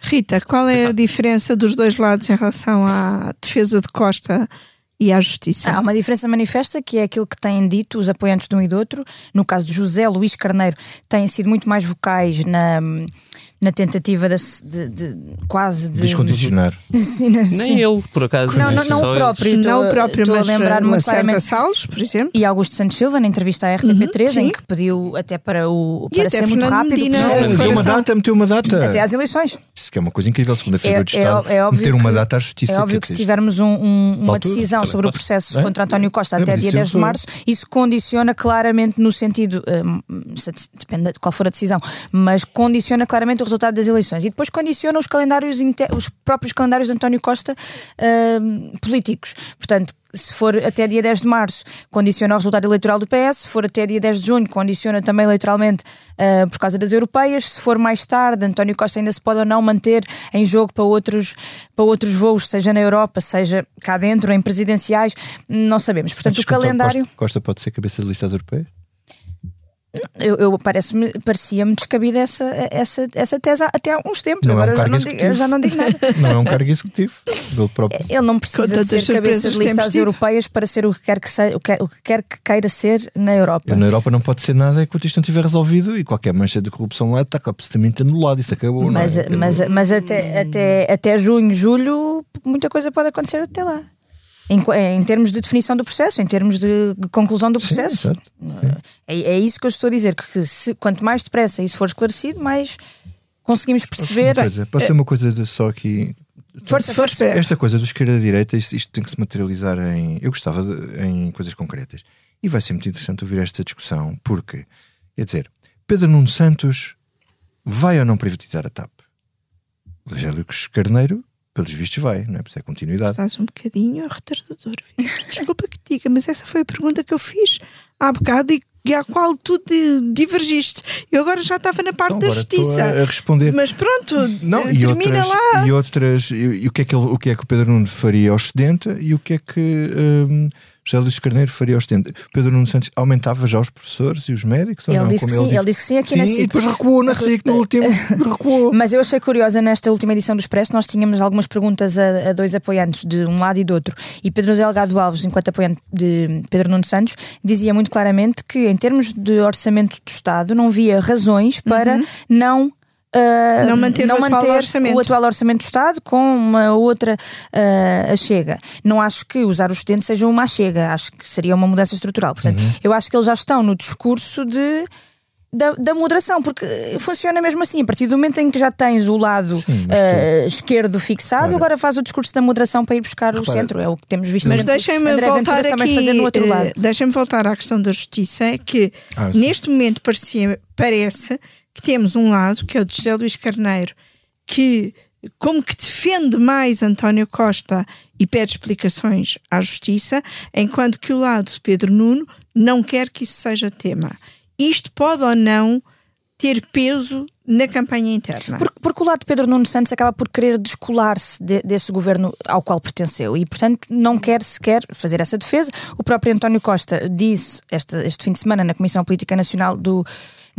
Rita, qual é a diferença dos dois lados em relação à defesa de Costa e à justiça? Há uma diferença manifesta que é aquilo que têm dito os apoiantes de um e do outro. No caso de José Luís Carneiro, têm sido muito mais vocais na na tentativa de, de- de- quase de. Descondicionar. Sim, na- sim. Nem ele, por acaso. Não, não, não o eles. próprio. Não estou- o próprio, estou mas a lembrar uh, muito claramente. Salles, por exemplo. E Augusto Santos Silva, na entrevista à RTP3, Uhum, em que pediu até para, o, E para até ser muito rápido. A Meteu uma data, meteu uma data. até às eleições. Isso que é uma coisa incrível, segunda-feira É, do é, Estado. é óbvio meter uma que- data à justiça. É óbvio que se tivermos um- um- uma altura, decisão sobre o processo É? contra António Costa É, até mas dia isso 10 de março, isso condiciona claramente no sentido, se- depende de qual for a decisão, mas condiciona claramente o resultado das eleições e depois condiciona os calendários, os próprios calendários de António Costa hum, políticos. Portanto, se for até dia 10 de março, condiciona o resultado eleitoral do PS, se for até dia 10 de junho, condiciona também eleitoralmente ah, por causa das europeias, se for mais tarde, António Costa ainda se pode ou não manter em jogo para outros, para outros voos, seja na Europa, seja cá dentro, em presidenciais, não sabemos. Portanto, o calendário. Costa, Costa pode ser cabeça de listas europeias? Eu, eu parece-me, parecia-me descabida essa, essa, essa tese há- até há uns tempos. Não é um Agora eu, já não digo, eu já não digo nada. Não é um cargo executivo. Ele próprio. Ele não precisa de ser cabeça surpresas de listas europeias para ser o que quer que, seja, o que, o que quer que queira ser na Europa. Eu na Europa não pode ser nada enquanto isto não estiver resolvido e qualquer mancha de corrupção lá está absolutamente anulado. Isso acabou. Mas, não é? mas, mas até, até, até junho, julho, muita coisa pode acontecer até lá. Em, co- em termos de definição do processo, em termos de conclusão do Sim, processo. certo. É, é isso que eu estou a dizer, que se, quanto mais depressa isso for esclarecido, mais conseguimos perceber. Uma coisa, pode ser uma coisa de só aqui. Força, força. Esta coisa do esquerda-direita, isto, isto tem que se materializar em. Eu gostava de- em coisas concretas. E vai ser muito interessante ouvir esta discussão, porque, quer dizer, Pedro Nuno Santos vai ou não privatizar a TAP? O José Lucas Carneiro, pelos vistos, vai, não é? Por isso é continuidade. Estás um bocadinho retardador. Desculpa que te diga, mas essa foi a pergunta que eu fiz há bocado e, e à qual tu di- divergiste. Eu agora já estava na parte Então, da justiça. a- a responder. Mas pronto, Não, eh, e termina outras, lá. e outras e, e o, que é que ele, o que é que o Pedro Nuno faria ao Ocidente e o que é que hum, José Luís Carneiro faria Ocidente? Pedro Nuno Santos aumentava já os professores e os médicos? ou Ele não? disse que Como sim, ele disse que sim aqui na Sim, SIC. e depois recuou na SIC no último. recuou. Mas eu achei curiosa nesta última edição do Expresso, nós tínhamos algumas perguntas a, a dois apoiantes de um lado e do outro. E Pedro Delgado Alves, enquanto apoiante de Pedro Nuno Santos, dizia muito claramente que em termos de orçamento do Estado não via razões para não Uh, Não manter o atual orçamento. o atual orçamento do Estado com uma outra uh, achega. Não acho que usar o estudante seja uma achega, acho que seria uma mudança estrutural. Portanto, eu acho que eles já estão no discurso de da, da moderação, porque funciona mesmo assim. A partir do momento em que já tens o lado Sim, mas eh, esquerdo fixado, Ora. agora faz o discurso da moderação para ir buscar o Repara. centro. É o que temos visto. Mas deixem-me voltar Ventura aqui. eh. Deixem-me voltar à questão da justiça. É que Ah, neste momento parecia, parece temos um lado, que é o de José Luís Carneiro, que como que defende mais António Costa e pede explicações à justiça, enquanto que o lado de Pedro Nuno não quer que isso seja tema. Isto pode ou não ter peso na campanha interna. Porque, porque o lado de Pedro Nuno Santos acaba por querer descolar-se de- desse governo ao qual pertenceu e, portanto, não quer sequer fazer essa defesa. O próprio António Costa disse este, este fim de semana na Comissão Política Nacional do.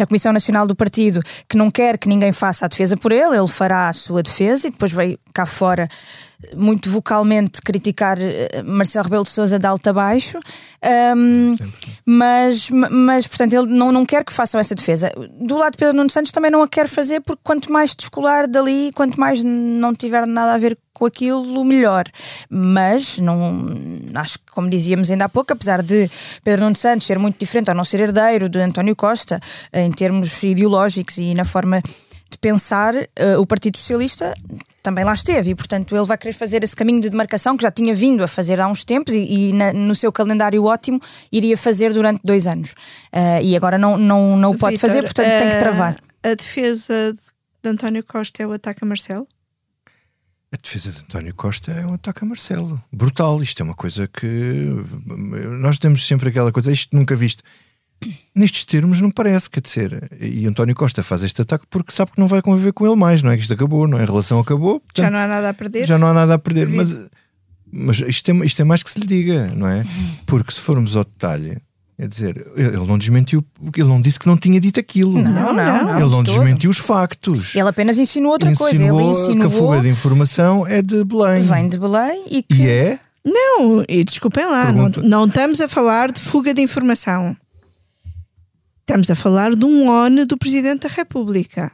Na Comissão Nacional do Partido, que não quer que ninguém faça a defesa por ele, ele fará a sua defesa e depois veio cá fora muito vocalmente criticar eh, Marcelo Rebelo de Sousa de alto a baixo, Ahm, mas, mas portanto ele não, não quer que façam essa defesa. Do lado de Pedro Nuno Santos também não a quer fazer porque quanto mais descolar dali, quanto mais não tiver nada a ver com aquilo, melhor. Mas não acho que, como dizíamos ainda há pouco, apesar de Pedro Nuno Santos ser muito diferente ao não ser herdeiro de António Costa em termos ideológicos e na forma de pensar, eh, o Partido Socialista também lá esteve e, portanto, ele vai querer fazer esse caminho de demarcação que já tinha vindo a fazer há uns tempos e, e na- no seu calendário ótimo iria fazer durante dois anos. Eh, e agora não, não, não o pode Vítor, fazer, portanto, tem que eh, travar. A defesa de António Costa é o ataque a Marcelo? A defesa de António Costa é um ataque a Marcelo. Brutal. Isto é uma coisa que. Nós temos sempre aquela coisa, isto nunca visto. Nestes termos não parece, quer dizer, e António Costa faz este ataque porque sabe que não vai conviver com ele mais, não é? Que isto acabou, não é? A relação acabou, portanto, Já não há nada a perder? já não há nada a perder. Mas, mas isto, é, isto é mais que se lhe diga, não é? Porque se formos ao detalhe, quer dizer, ele não desmentiu, ele não disse que não tinha dito aquilo. Não, não, não, ele não de todo. desmentiu os factos. Ele apenas insinuou outra coisa. Ele Insinuou que a insinuou, fuga de informação é de Belém. vem de Belém e que. E é? Não, e desculpem lá, não, não estamos a falar de fuga de informação. Estamos a falar de um ONU do Presidente da República.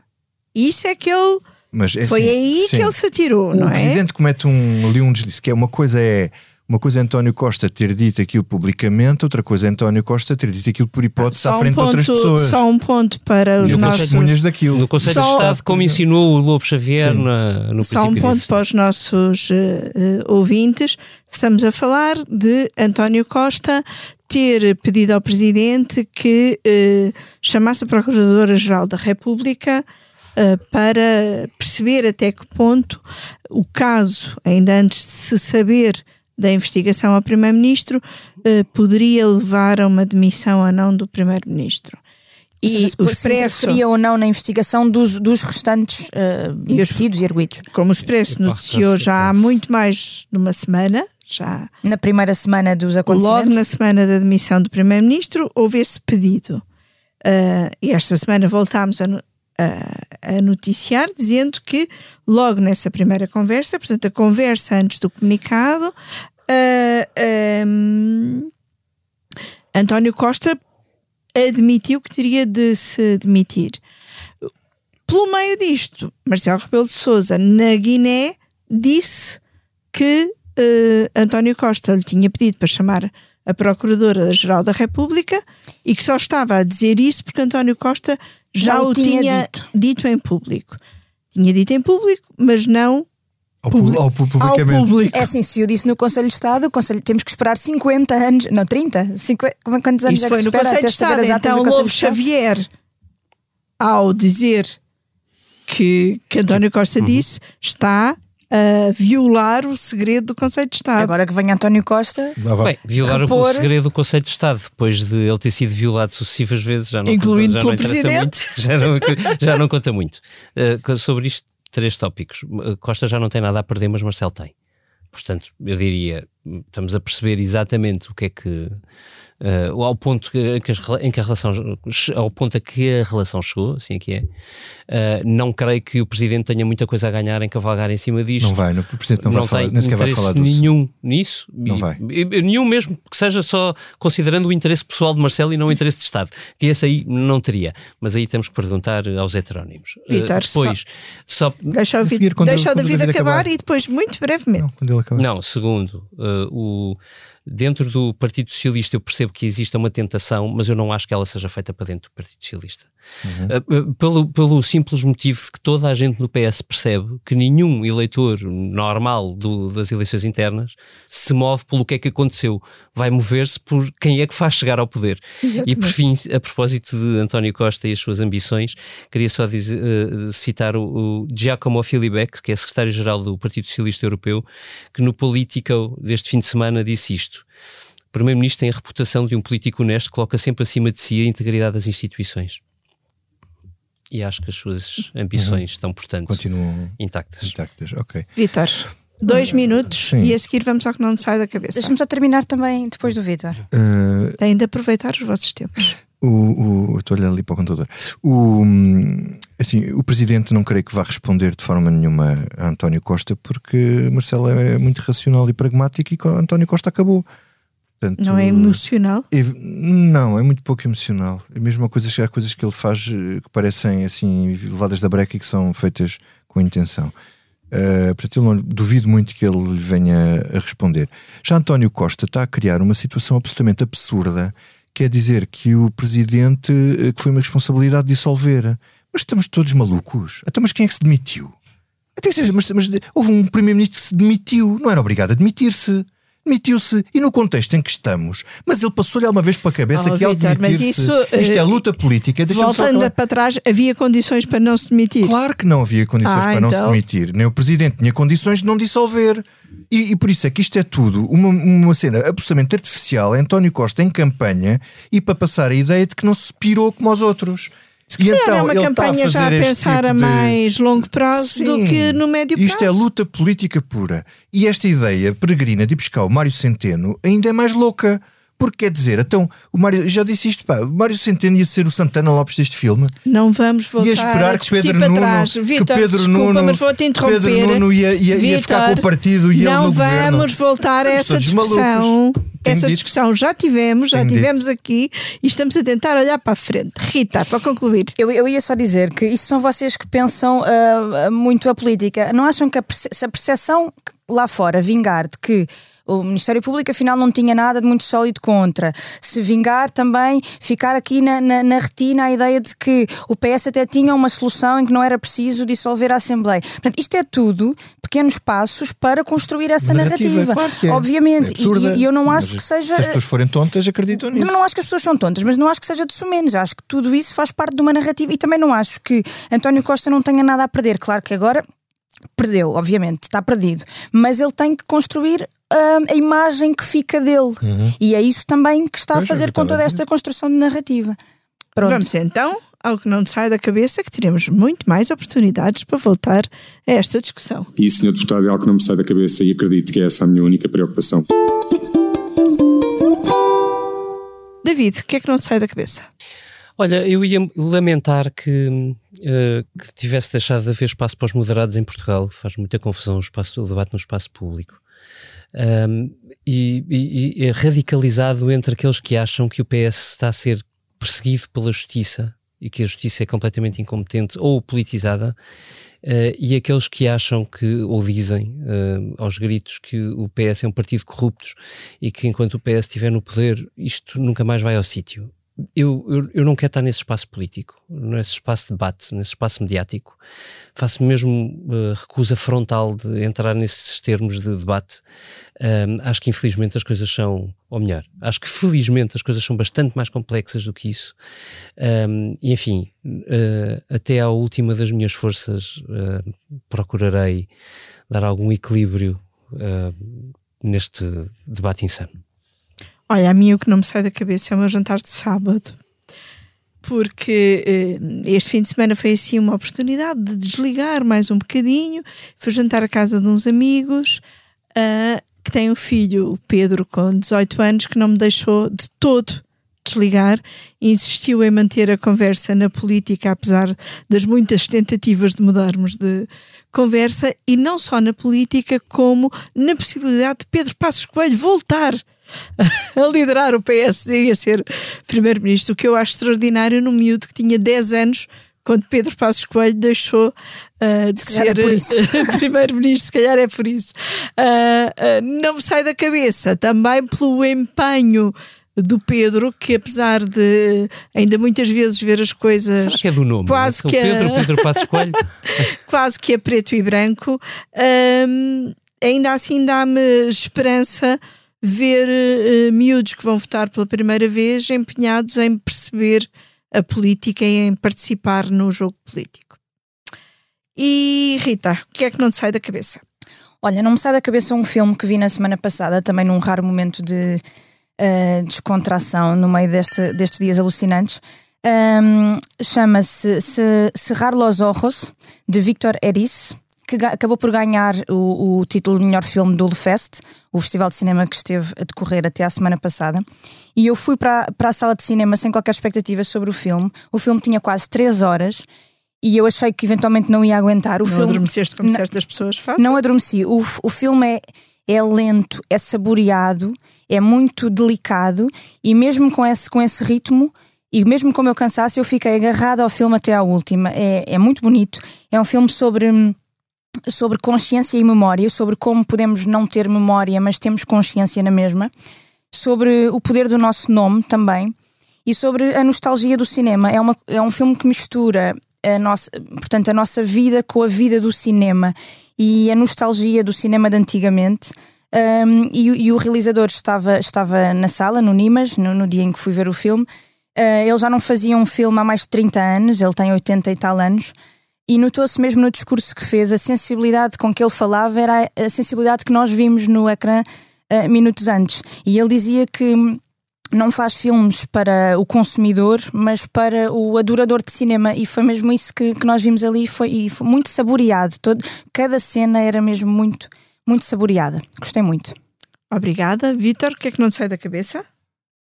Isso é que ele. Mas é Foi assim, aí sim. que ele se atirou, O não é? presidente comete um, ali um deslize, que é uma coisa é uma coisa é António Costa ter dito aquilo publicamente, outra coisa é António Costa ter dito aquilo por hipótese à Só um frente de outras ponto- pessoas. Só um ponto para os E nossos. testemunhas daquilo. No Conselho Só- de Estado, como ensinou o Lobo Xavier Sim. na, no Só um ponto desse para os nossos eh, eh, ouvintes. Estamos a falar de António Costa ter pedido ao Presidente que eh, chamasse a Procuradora-Geral da República eh, para perceber até que ponto o caso, ainda antes de se saber da investigação ao Primeiro-Ministro, eh, poderia levar a uma demissão ou não do Primeiro-Ministro. Ou seja, E se, o Expresso, interferia ou não na investigação dos, dos restantes uh, E os- investidos e arguídos. como o Expresso noticiou já há muito mais de uma semana, já Na primeira semana dos Logo acontecimentos. na semana da demissão do Primeiro-Ministro, houve esse pedido. Ah, e esta semana voltámos a, no- a- a noticiar, dizendo que logo nessa primeira conversa, portanto, a conversa antes do comunicado, ah, ahm, António Costa admitiu que teria de se demitir. Pelo meio disto, Marcelo Rebelo de Souza, na Guiné, disse que eh, António Costa lhe tinha pedido para chamar a Procuradora-Geral da República e que só estava a dizer isso porque António Costa já, Já o tinha tinha, dito. em público. Tinha dito em público, mas não Ao, ao público. É assim, se eu disse no Conselho de Estado, Conselho, temos que esperar 50 anos, não 30, 50, como- quantos anos Isso é que foi no Conselho de Estado. Então, Lobo? Xavier, ao dizer que, que António Costa disse, está a violar o segredo do Conselho de Estado. Agora que vem António Costa. Bem, violar o- repor- o segredo do Conselho de Estado, depois de ele ter sido violado sucessivas vezes, já não, Incluindo já pelo não Presidente. muito, já não, já não conta muito. Uh, sobre isto, três tópicos. Uh, Costa já não tem nada a perder, mas Marcelo tem. Portanto, eu diria, estamos a perceber exatamente o que é que. Uh, ao ponto que, que as rela- em que a relação ao ponto a que a relação chegou, assim é que é. Uh, não creio que o presidente tenha muita coisa a ganhar em cavalgar em cima disto Não vai, no- o presidente não, vai falar, nem sequer vai falar disso. nenhum nisso. Não E- vai. e- nenhum mesmo que seja só considerando o interesse pessoal de Marcelo e não o interesse de Estado. Que esse aí não teria. Mas aí temos que perguntar aos heterónimos. Uh, Vitor, depois, só... Deixa o, quando- deixa o David David acabar, acabar. e depois, muito brevemente. Não, quando ele acabar. Não, segundo, uh, o, dentro do Partido Socialista eu percebo que existe uma tentação, mas eu não acho que ela seja feita para dentro do Partido Socialista. Uh, uh, pelo, pelo simples motivo de que toda a gente no PS percebe que nenhum eleitor normal do- das eleições internas se move pelo que é que aconteceu. Vai mover-se por quem é que faz chegar ao poder. E por fim, a propósito de António Costa e as suas ambições, queria só dizer, uh, citar o, o Giacomo Filibeck, que é secretário-geral do Partido Socialista Europeu, que no Politico deste fim de semana disse isto. O Primeiro-Ministro tem a reputação de um político honesto, coloca sempre acima de si a integridade das instituições. E acho que as suas ambições estão, portanto, Continuam intactas. intactas. Ok. Vitor, dois minutos Sim. e a seguir vamos ao que não nos sai da cabeça. deixa-me só terminar também depois do Vítor. Uh, Têm de aproveitar os vossos tempos. O, o, estou a olhar ali para o computador. O, hum, assim, o presidente não creio que vá responder de forma nenhuma a António Costa, porque Marcelo é muito racional e pragmático e António Costa acabou. Portanto, Não é emocional? e- Não, é muito pouco emocional. É mesmo uma coisa, há coisas que ele faz eh, que parecem assim levadas da breca e que são feitas com intenção. Uh, portanto, eu não duvido muito que ele lhe venha a responder. Já António Costa está a criar uma situação absolutamente absurda, que é dizer que o presidente eh, que foi uma responsabilidade de dissolver. Mas estamos todos malucos. Então, mas quem é que se demitiu? Até mas, mas houve um primeiro-ministro que se demitiu, não era obrigado a demitir-se. Demitiu-se, e no contexto em que estamos, mas ele passou-lhe alguma vez para a cabeça Oh, que ao Vítor, mas demitir-se, isso, isto é eh, luta política. Voltando para trás, havia condições para não se demitir. Claro que não havia condições Ah, para não se então. demitir. Nem o Presidente tinha condições de não dissolver. E, e por isso é que isto é tudo uma, uma cena absolutamente artificial. António Costa em campanha e para passar a ideia de que não se pirou como os outros. Se calhar é uma ele está campanha já a pensar tipo a de- mais longo prazo do Sim. que no médio prazo. Isto é luta política pura. E esta ideia peregrina de buscar o Mário Centeno ainda é mais louca. Porque quer dizer, então, o Mário, já disse isto, pá, o Mário Centeno ia ser o Santana Lopes deste filme. Não vamos voltar Ia esperar a que Pedro Nuno, trás. que Vitor, Pedro desculpa, Nuno, mas vou-te interromper. Pedro Nuno ia, ia, ia ficar com o Vitor, partido e ele Não no governo. vamos voltar a essa discussão. Essa discussão já tivemos, já tivemos aqui e estamos a tentar olhar para a frente. Rita, para concluir. Eu, eu ia só dizer que isso são vocês que pensam ah, muito a política. Não acham que a, se a percepção lá fora vingar de que o Ministério Público afinal não tinha nada de muito sólido contra, se vingar também ficar aqui na, na, na retina a ideia de que o PS até tinha uma solução em que não era preciso dissolver a Assembleia. Portanto, isto é tudo pequenos passos para construir essa narrativa. claro que é. Obviamente. É absurda, e, e eu não mas acho que seja. Se as pessoas forem tontas, acreditam nisso. Não acho que as pessoas são tontas, mas não acho que seja de sumenos. Acho que tudo isso faz parte de uma narrativa e também não acho que António Costa não tenha nada a perder. Claro que agora perdeu, obviamente, está perdido, mas ele tem que construir ah, a imagem que fica dele. E é isso também que está Pois, a fazer com toda esta construção de narrativa. Pronto. Vamos então ao que não nos sai da cabeça, que teremos muito mais oportunidades para voltar a esta discussão. E isso, Sr. Deputado, é algo que não me sai da cabeça e acredito que é essa a minha única preocupação. David, o que é que não te sai da cabeça? Olha, eu ia lamentar que, eh, que tivesse deixado de haver espaço para os moderados em Portugal. Faz muita confusão o, espaço, o debate no espaço público. Ahm, e, e- e é radicalizado entre aqueles que acham que o PS está a ser perseguido pela justiça e que a justiça é completamente incompetente ou politizada, eh, e aqueles que acham que, ou dizem eh, aos gritos, que o PS é um partido corrupto e que enquanto o PS estiver no poder, isto nunca mais vai ao sítio. Eu, eu, eu não quero estar nesse espaço político, nesse espaço de debate, nesse espaço mediático. Faço mesmo eh, recusa frontal de entrar nesses termos de debate. Ahm, acho que infelizmente as coisas são, ou melhor, acho que felizmente as coisas são bastante mais complexas do que isso. Ahm, e enfim, eh, até à última das minhas forças eh, procurarei dar algum equilíbrio neste debate insano. Olha, a mim o que não me sai da cabeça é o meu jantar de sábado. Porque eh, este fim de semana foi assim uma oportunidade de desligar mais um bocadinho. Fui jantar à casa de uns amigos ah, que têm um filho, o Pedro, com 18 anos, que não me deixou de todo desligar insistiu em manter a conversa na política, apesar das muitas tentativas de mudarmos de conversa, e não só na política, como na possibilidade de Pedro Passos Coelho voltar a liderar o PSD e a ser primeiro-ministro, o que eu acho extraordinário num miúdo que tinha 10 anos quando Pedro Passos Coelho deixou ah, de ser é por isso. primeiro-ministro, se calhar é por isso. Ah, ah, não me sai da cabeça também pelo empenho do Pedro, que apesar de ainda muitas vezes ver as coisas Será que é do nome? quase que Pedro, a- Pedro Passos Coelho? quase que a preto e branco, hum, ainda assim dá-me esperança ver eh, miúdos que vão votar pela primeira vez empenhados em perceber a política e em participar no jogo político. E Rita, o que é que não te sai da cabeça? Olha, não me sai da cabeça um filme que vi na semana passada, também num raro momento de eh, descontração no meio deste- destes dias alucinantes. Ahm, Chama-se Se- Cerrar los Ojos, de Victor Eris, que acabou por ganhar o, o título de melhor filme do Fest, o festival de cinema que esteve a decorrer até à semana passada. E eu fui para, para a sala de cinema sem qualquer expectativa sobre o filme. O filme tinha quase 3 horas. E eu achei que eventualmente não ia aguentar. O não filme, adormeceste como certas pessoas fazem? não adormeci. O, o filme é, é lento, é saboreado, é muito delicado e mesmo com esse, com esse ritmo e mesmo com o meu cansaço, eu fiquei agarrada ao filme até à última. É, é muito bonito. É um filme sobre, hum, sobre consciência e memória, sobre como podemos não ter memória, mas temos consciência na mesma, sobre o poder do nosso nome também e sobre a nostalgia do cinema. É, uma, é um filme que mistura a nossa, portanto, a nossa vida com a vida do cinema e a nostalgia do cinema de antigamente. Um, e, o- e o realizador estava, estava na sala, no Nimas, no, no dia em que fui ver o filme. Uh, ele já não fazia um filme há mais de 30 anos, ele tem 80 e tal anos. E notou-se mesmo no discurso que fez, a sensibilidade com que ele falava era a- sensibilidade que nós vimos no ecrã uh, minutos antes. E ele dizia que hum, não faz filmes para o consumidor, mas para o adorador de cinema. E foi mesmo isso que, que nós vimos ali. Foi, e foi muito saboreado. Todo, cada cena era mesmo muito, muito saboreada. Gostei muito. Obrigada. Vítor, o que é que não te sai da cabeça?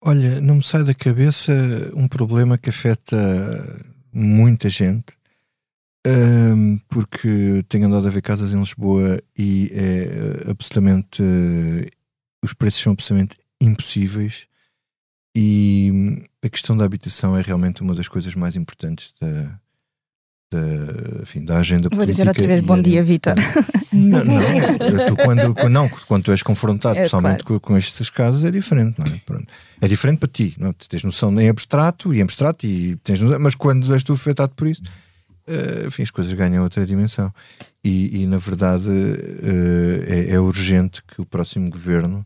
Olha, não me sai da cabeça um problema que afeta muita gente, hum, porque tenho andado a ver casas em Lisboa e é absolutamente. os preços são absolutamente impossíveis e a questão da habitação é realmente uma das coisas mais importantes da, da, enfim, da agenda Vou política. dizer outra vez bom dia, Vitor. Não, não, tu quando, não, quando tu és confrontado É, pessoalmente claro. com, com estes casos é diferente, não é? Pronto. É diferente para ti, não é? Tu tens noção em abstrato e em abstrato, e tens noção, mas quando és tu afetado por isso, eh, enfim, as coisas ganham outra dimensão. E, e, na verdade eh, é, é urgente que o próximo governo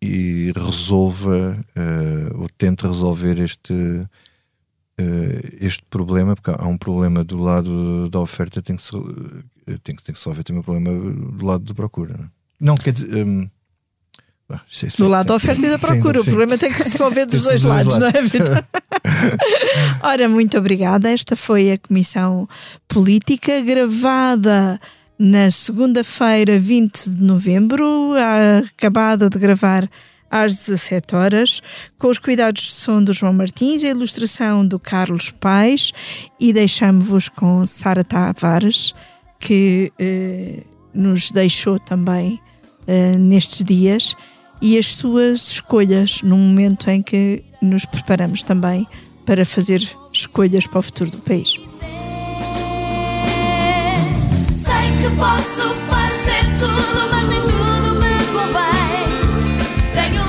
e resolva eh, ou tente resolver este este problema, porque há um problema do lado da oferta, tem que se, tem que, tem que resolver também o problema do lado da procura. Não, é? não quer dizer. hum, ah, isso é- Do é- lado da é- oferta e da sim, procura. o sim. problema tem que se resolver dos dois ser dos lados, não é, Vitor? Ora, muito obrigada. Esta foi a Comissão Política gravada na segunda-feira, 20 de novembro, acabada de gravar às 17 horas, com os cuidados de som do João Martins, a ilustração do Carlos Pais e deixamos-vos com Sara Tavares, que eh, nos deixou também eh, nestes dias e as suas escolhas no momento em que nos preparamos também para fazer escolhas para o futuro do país. Sei que posso fazer tudo, mas me convém. Tenho